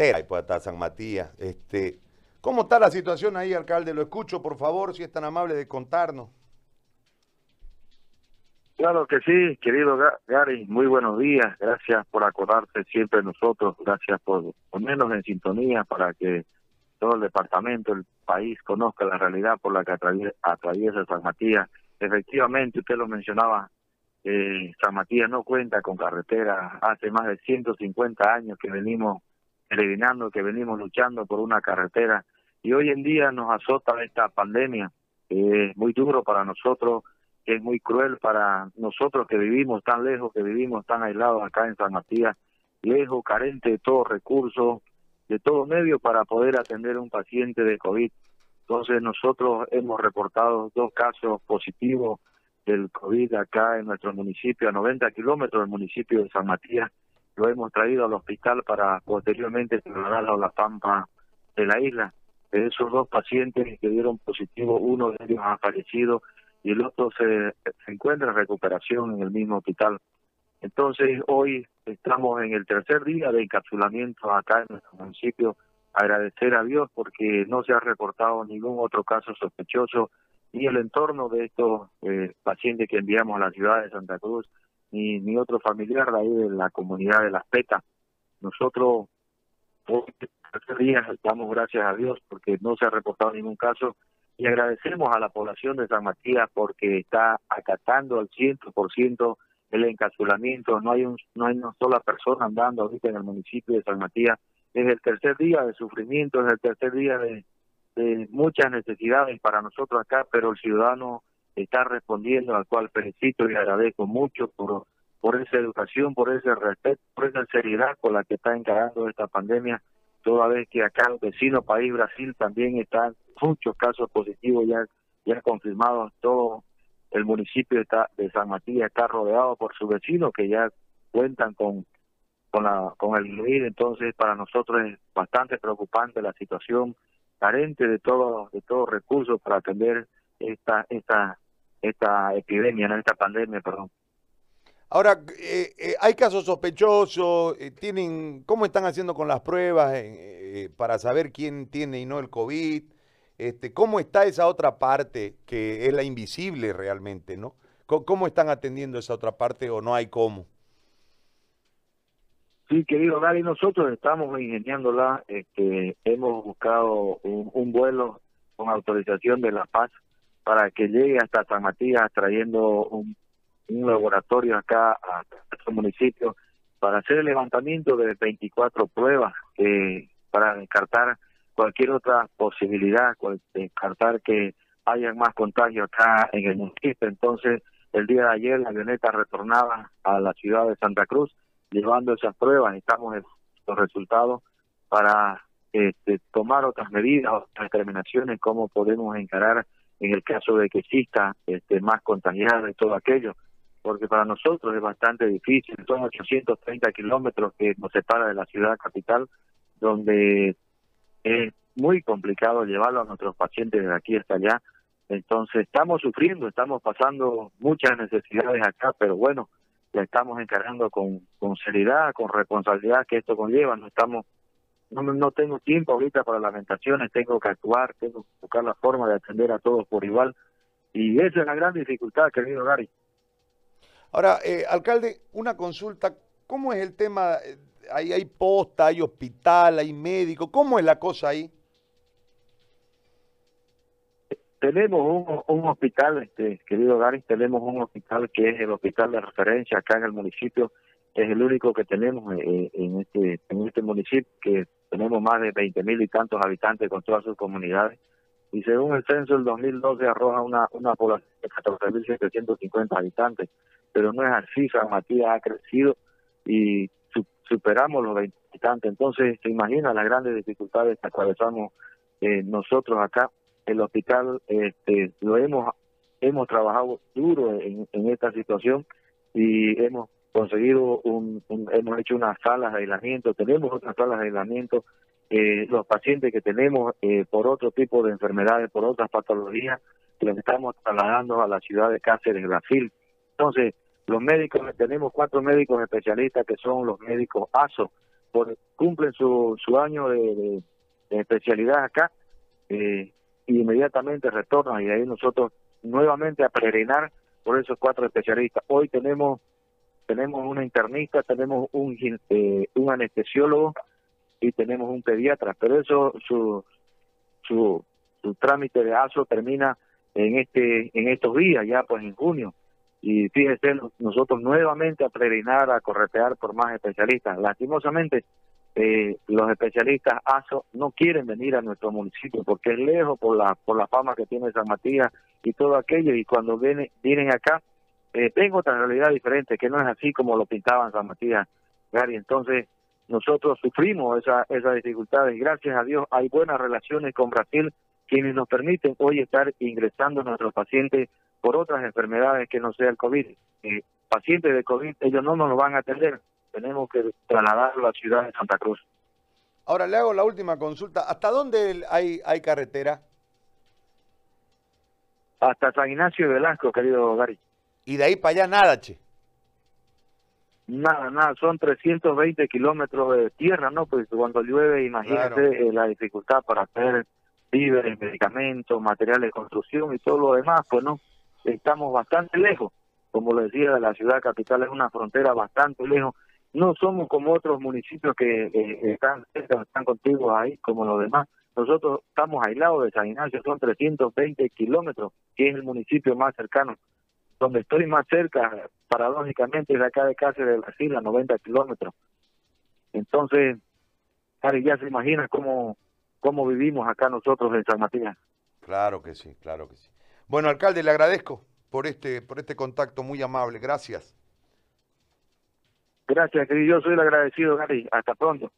carretera y pues hasta San Matías. Este, ¿Cómo está la situación ahí, alcalde? Lo escucho, por favor, si es tan amable de contarnos. Claro que sí, querido Gary, muy buenos días, gracias por acordarse siempre de nosotros, gracias por ponernos en sintonía para que todo el departamento, el país conozca la realidad por la que atraviesa San Matías. Efectivamente, usted lo mencionaba, eh, San Matías no cuenta con carretera, hace más de 150 años que venimos peregrinando, que venimos luchando por una carretera y hoy en día nos azota esta pandemia, es muy duro para nosotros es muy cruel para nosotros que vivimos tan lejos, que vivimos tan aislados acá en San Matías, lejos, carente de todo recurso, de todo medio para poder atender a un paciente de COVID. Entonces nosotros hemos reportado dos casos positivos del COVID acá en nuestro municipio, a 90 kilómetros del municipio de San Matías. Lo hemos traído al hospital para posteriormente trasladarlo a la pampa de la isla. De esos dos pacientes que dieron positivo, uno de ellos ha fallecido y el otro se, se encuentra en recuperación en el mismo hospital. Entonces, hoy estamos en el tercer día de encapsulamiento acá en nuestro municipio. Agradecer a Dios porque no se ha reportado ningún otro caso sospechoso ni el entorno de estos eh, pacientes que enviamos a la ciudad de Santa Cruz, ni, ni otro familiar de ahí de la comunidad de Las Petas. Nosotros, hoy, tercer día, estamos gracias a Dios porque no se ha reportado ningún caso y agradecemos a la población de San Matías porque está acatando al 100% el encapsulamiento, no hay un, no hay una sola persona andando ahorita en el municipio de San Matías, es el tercer día de sufrimiento, es el tercer día de, de muchas necesidades para nosotros acá, pero el ciudadano está respondiendo, al cual felicito y agradezco mucho por, por esa educación, por ese respeto, por esa seriedad con la que está encarando esta pandemia, toda vez que acá el vecino país Brasil también está muchos casos positivos ya, ya confirmados. Todo el municipio está, de San Matías está rodeado por sus vecinos que ya cuentan con con la con el COVID. Entonces, para nosotros es bastante preocupante la situación carente de todos de todos recursos para atender esta esta esta epidemia, ¿no? esta pandemia, perdón. Ahora, eh, eh, ¿hay casos sospechosos? Eh, ¿Tienen, ¿Cómo están haciendo con las pruebas para saber quién tiene y no el COVID? Este, ¿Cómo está esa otra parte que es la invisible realmente, no? ¿Cómo, están atendiendo esa otra parte o no hay cómo? Sí, querido Gary, nosotros estamos ingeniándola. Este, hemos buscado un, vuelo con autorización de La Paz para que llegue hasta San Matías trayendo un, laboratorio acá a nuestro municipio para hacer el levantamiento de 24 pruebas eh, para descartar cualquier otra posibilidad, descartar que haya más contagios acá en el municipio. Entonces, el día de ayer la avioneta retornaba a la ciudad de Santa Cruz llevando esas pruebas. Estamos los resultados para este, tomar otras medidas, otras determinaciones, cómo podemos encarar en el caso de que exista este, más contagiados y todo aquello. Porque para nosotros es bastante difícil. Son 830 kilómetros que nos separa de la ciudad capital, donde es muy complicado llevarlo a nuestros pacientes de aquí hasta allá. Entonces estamos sufriendo, estamos pasando muchas necesidades acá, pero bueno, la estamos encargando con, con seriedad, con responsabilidad que esto conlleva. No estamos, no, no tengo tiempo ahorita para lamentaciones, tengo que actuar, tengo que buscar la forma de atender a todos por igual. Y esa es la gran dificultad, querido Gary. Ahora, eh, alcalde, una consulta. ¿Cómo es el tema ahí hay posta, hay hospital, hay médico. ¿Cómo es la cosa ahí? Tenemos un, un hospital, este, querido Gary, tenemos un hospital que es el hospital de referencia acá en el municipio. Es el único que tenemos en este en este municipio, que tenemos más de 20 mil y tantos habitantes con todas sus comunidades. Y según el censo del 2012 arroja una, una población de 14.750 habitantes. Pero no es así, San Matías ha crecido y superamos los 20 Entonces, se imagina las grandes dificultades que atravesamos eh, nosotros acá. El hospital este, lo hemos hemos trabajado duro en, esta situación y hemos conseguido un, hemos hecho unas salas de aislamiento, tenemos otras salas de aislamiento. Eh, los pacientes que tenemos eh, por otro tipo de enfermedades, por otras patologías, los estamos trasladando a la ciudad de Cáceres, Brasil. Entonces, los médicos, tenemos cuatro médicos especialistas que son los médicos ASO, cumplen su, su año de, especialidad acá eh, y inmediatamente retornan y ahí nosotros nuevamente a peregrinar por esos cuatro especialistas. Hoy tenemos tenemos una internista, tenemos un, eh, un anestesiólogo y tenemos un pediatra, pero eso su, su, su trámite de ASO termina en este en estos días, ya pues en junio. Y fíjese, nosotros nuevamente a peregrinar, a corretear por más especialistas. Lastimosamente, eh, los especialistas ASO no quieren venir a nuestro municipio porque es lejos por la por la fama que tiene San Matías y todo aquello y cuando vienen vienen acá eh, tengo otra realidad diferente que no es así como lo pintaban San Matías Gary entonces nosotros sufrimos esa esas dificultades y gracias a Dios hay buenas relaciones con Brasil quienes nos permiten hoy estar ingresando a nuestros pacientes por otras enfermedades que no sea el COVID eh, pacientes de COVID ellos no nos lo van a atender tenemos que trasladarlo a la ciudad de Santa Cruz. Ahora le hago la última consulta. ¿Hasta dónde hay, hay carretera? Hasta San Ignacio de Velasco, querido Gary. ¿Y de ahí para allá nada, che? Nada, nada, son 320 kilómetros de tierra, ¿no? Pues cuando llueve, imagínate eh, la dificultad para hacer víveres, medicamentos, materiales de construcción y todo lo demás, pues no, estamos bastante lejos. Como le decía, la ciudad capital es una frontera bastante lejos no somos como otros municipios que eh, están están contigo ahí, como los demás. Nosotros estamos aislados de San Ignacio, son 320 kilómetros, que es el municipio más cercano. Donde estoy más cerca, paradójicamente, es de acá de Cáceres de Brasil, a 90 kilómetros. Entonces, Ari, ya se imagina cómo, cómo vivimos acá nosotros en San Matías. Claro que sí, claro que sí. Bueno, alcalde, le agradezco por este, por este contacto muy amable. Gracias. Gracias, querido. Yo soy el agradecido, Gary. Hasta pronto.